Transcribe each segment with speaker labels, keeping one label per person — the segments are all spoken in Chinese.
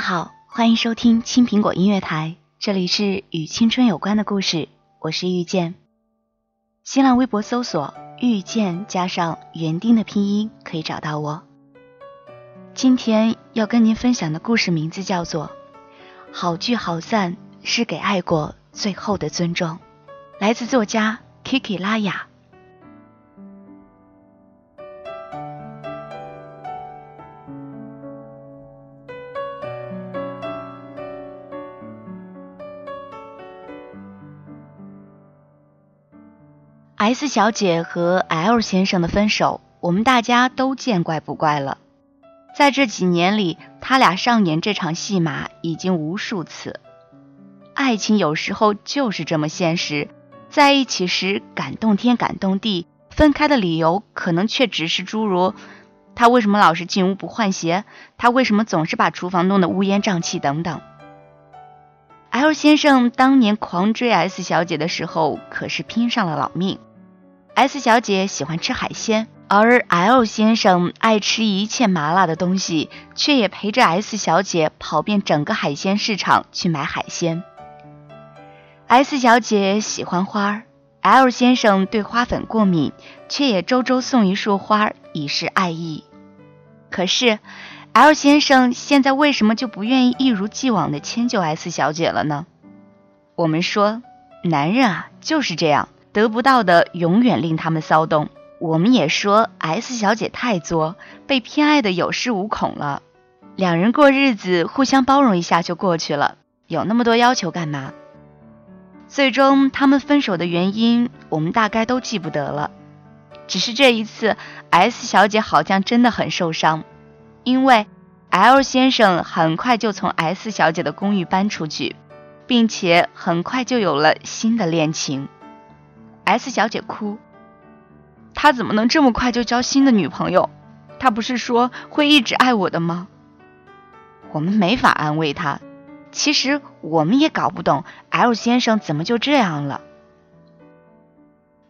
Speaker 1: 好，欢迎收听青苹果音乐台，这里是与青春有关的故事，我是遇见。新浪微博搜索“遇见”加上园丁的拼音，可以找到我。今天要跟您分享的故事名字叫做《好聚好散是给爱过最后的尊重》，来自作家 Kiki 拉雅。S 小姐和 L 先生的分手，我们大家都见怪不怪了。在这几年里，他俩上演这场戏码已经无数次。爱情有时候就是这么现实，在一起时感动天感动地，分开的理由可能却只是诸如：他为什么老是进屋不换鞋？他为什么总是把厨房弄得乌烟瘴气？等等。L 先生当年狂追 S 小姐的时候，可是拼上了老命。S 小姐喜欢吃海鲜，而 L 先生爱吃一切麻辣的东西，却也陪着 S 小姐跑遍整个海鲜市场去买海鲜。S 小姐喜欢花，L 先生对花粉过敏，却也周周送一束花以示爱意。可是，L 先生现在为什么就不愿意一如既往的迁就 S 小姐了呢？我们说，男人啊就是这样。得不到的永远令他们骚动。我们也说 S 小姐太作，被偏爱的有恃无恐了。两人过日子，互相包容一下就过去了，有那么多要求干嘛？最终他们分手的原因，我们大概都记不得了。只是这一次，S 小姐好像真的很受伤，因为 L 先生很快就从 S 小姐的公寓搬出去，并且很快就有了新的恋情。S 小姐哭，他怎么能这么快就交新的女朋友？他不是说会一直爱我的吗？我们没法安慰他。其实我们也搞不懂 L 先生怎么就这样了。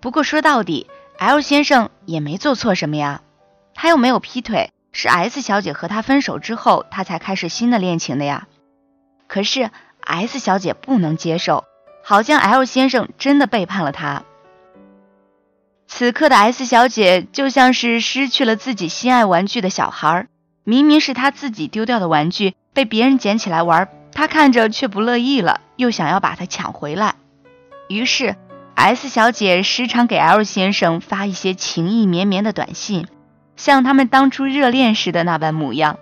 Speaker 1: 不过说到底，L 先生也没做错什么呀，他又没有劈腿，是 S 小姐和他分手之后，他才开始新的恋情的呀。可是 S 小姐不能接受，好像 L 先生真的背叛了她。此刻的 S 小姐就像是失去了自己心爱玩具的小孩，明明是她自己丢掉的玩具，被别人捡起来玩，她看着却不乐意了，又想要把它抢回来。于是 S 小姐时常给 L 先生发一些情意绵绵的短信，像他们当初热恋时的那般模样。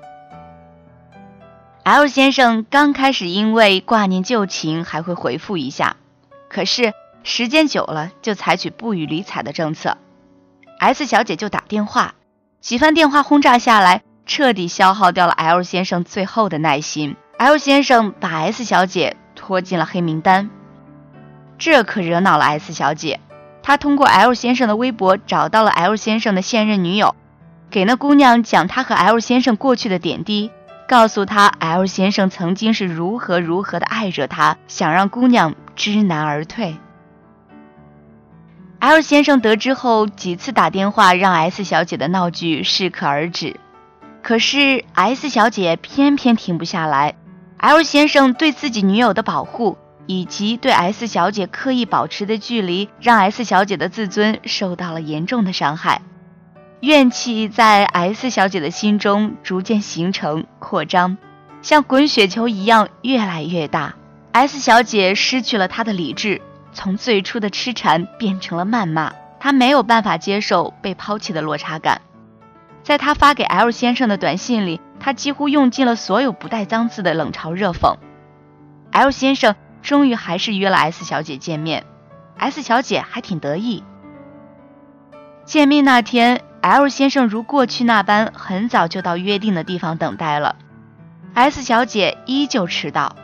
Speaker 1: L 先生刚开始因为挂念旧情，还会回复一下，可是。时间久了，就采取不予理睬的政策。S 小姐就打电话，几番电话轰炸下来，彻底消耗掉了 L 先生最后的耐心。L 先生把 S 小姐拖进了黑名单，这可惹恼了 S 小姐。她通过 L 先生的微博找到了 L 先生的现任女友，给那姑娘讲他和 L 先生过去的点滴，告诉他 L 先生曾经是如何如何的爱着她，想让姑娘知难而退。L 先生得知后，几次打电话让 S 小姐的闹剧适可而止，可是 S 小姐偏偏停不下来。L 先生对自己女友的保护，以及对 S 小姐刻意保持的距离，让 S 小姐的自尊受到了严重的伤害。怨气在 S 小姐的心中逐渐形成、扩张，像滚雪球一样越来越大。S 小姐失去了她的理智，从最初的痴缠变成了谩骂。她没有办法接受被抛弃的落差感。在她发给 L 先生的短信里，她几乎用尽了所有不带脏字的冷嘲热讽。L 先生终于还是约了 S 小姐见面，S 小姐还挺得意。见面那天。L 先生如过去那般，很早就到约定的地方等待了。S 小姐依旧迟到，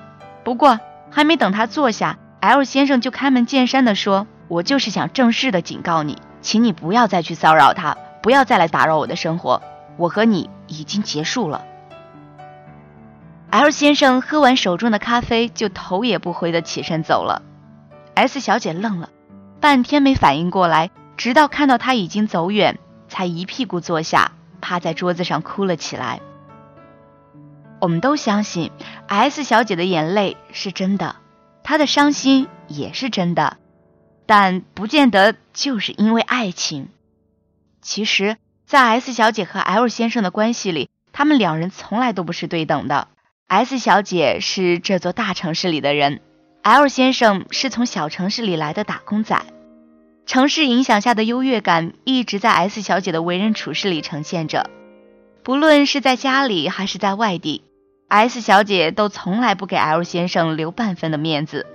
Speaker 1: 不过还没等她坐下，L 先生就开门见山地说：“我就是想正式的警告你，请你不要再去骚扰他，不要再来打扰我的生活。我和你已经结束了。”L 先生喝完手中的咖啡，就头也不回地起身走了。S 小姐愣了，半天没反应过来，直到看到他已经走远。才一屁股坐下，趴在桌子上哭了起来。我们都相信 S 小姐的眼泪是真的，他的伤心也是真的，但不见得就是因为爱情。其实，在 S 小姐和 L 先生的关系里，他们两人从来都不是对等的。S 小姐是这座大城市里的人，L 先生是从小城市里来的打工仔。城市影响下的优越感一直在 S 小姐的为人处事里呈现着，不论是在家里还是在外地，S 小姐都从来不给 L 先生留半分的面子。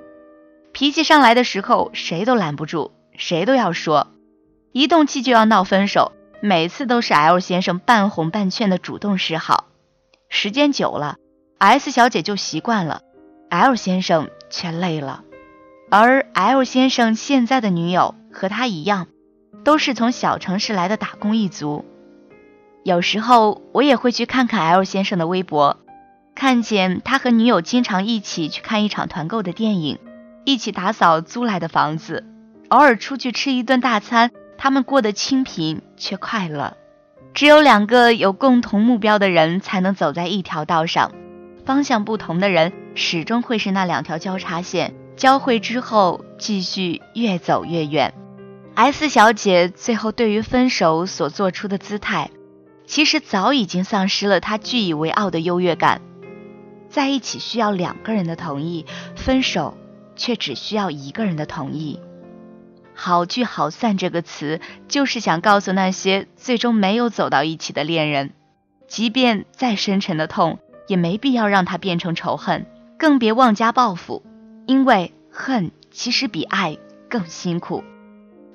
Speaker 1: 脾气上来的时候，谁都拦不住，谁都要说，一动气就要闹分手。每次都是 L 先生半哄半劝的主动示好，时间久了，S 小姐就习惯了，L 先生却累了。而 L 先生现在的女友。和他一样，都是从小城市来的打工一族。有时候我也会去看看 L 先生的微博，看见他和女友经常一起去看一场团购的电影，一起打扫租来的房子，偶尔出去吃一顿大餐。他们过得清贫却快乐。只有两个有共同目标的人才能走在一条道上，方向不同的人始终会是那两条交叉线，交汇之后继续越走越远。S 小姐最后对于分手所做出的姿态，其实早已经丧失了她据以为傲的优越感。在一起需要两个人的同意，分手却只需要一个人的同意。好聚好散这个词，就是想告诉那些最终没有走到一起的恋人，即便再深沉的痛，也没必要让它变成仇恨，更别妄加报复，因为恨其实比爱更辛苦。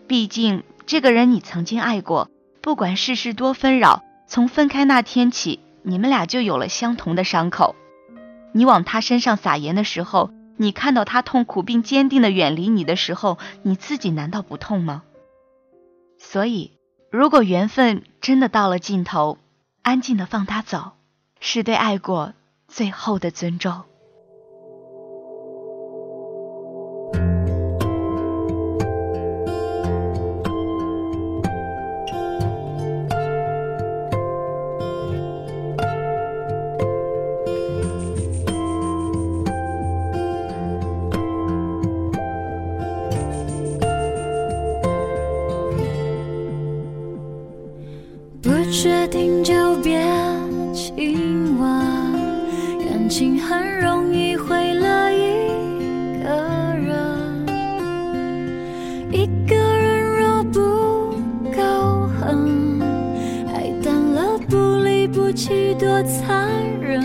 Speaker 1: 毕竟，这个人你曾经爱过，不管世事多纷扰，从分开那天起，你们俩就有了相同的伤口。你往他身上撒盐的时候，你看到他痛苦并坚定的远离你的时候，你自己难道不痛吗？所以，如果缘分真的到了尽头，安静的放他走，是对爱过最后的尊重。
Speaker 2: 很容易毁了一个人。一个人若不够狠，爱淡了不离不弃多残忍。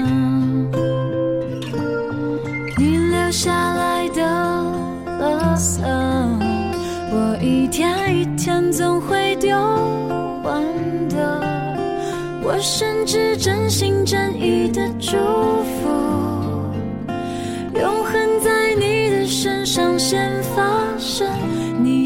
Speaker 2: 你留下来的垃圾，我一天一天总会丢完的。我甚至真心真意的祝福，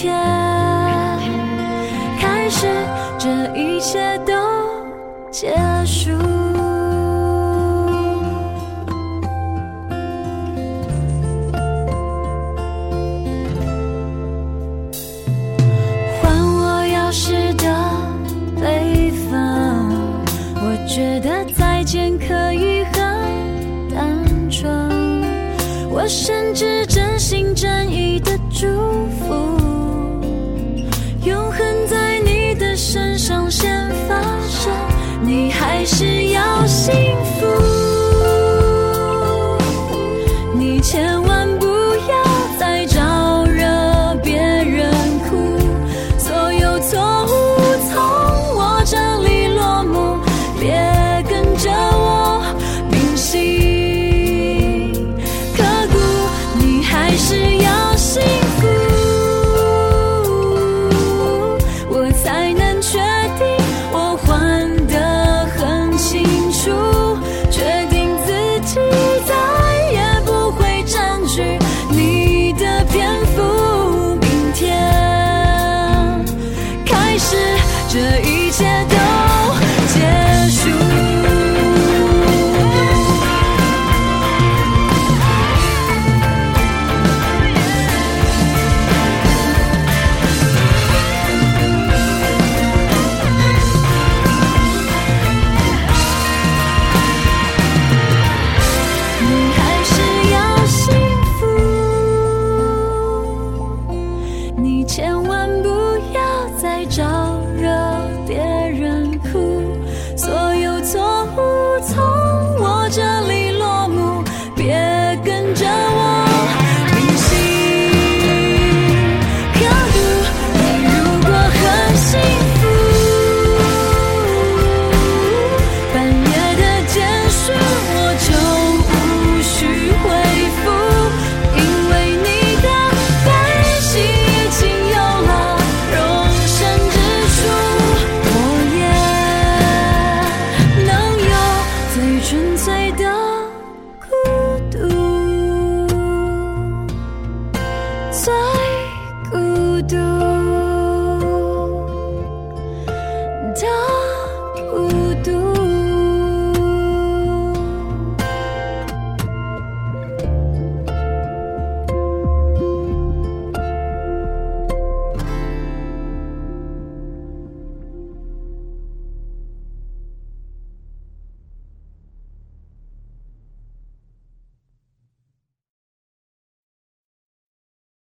Speaker 2: 天开始这一切都结永恒在你的身上先发生你还是要幸福。千万不要再找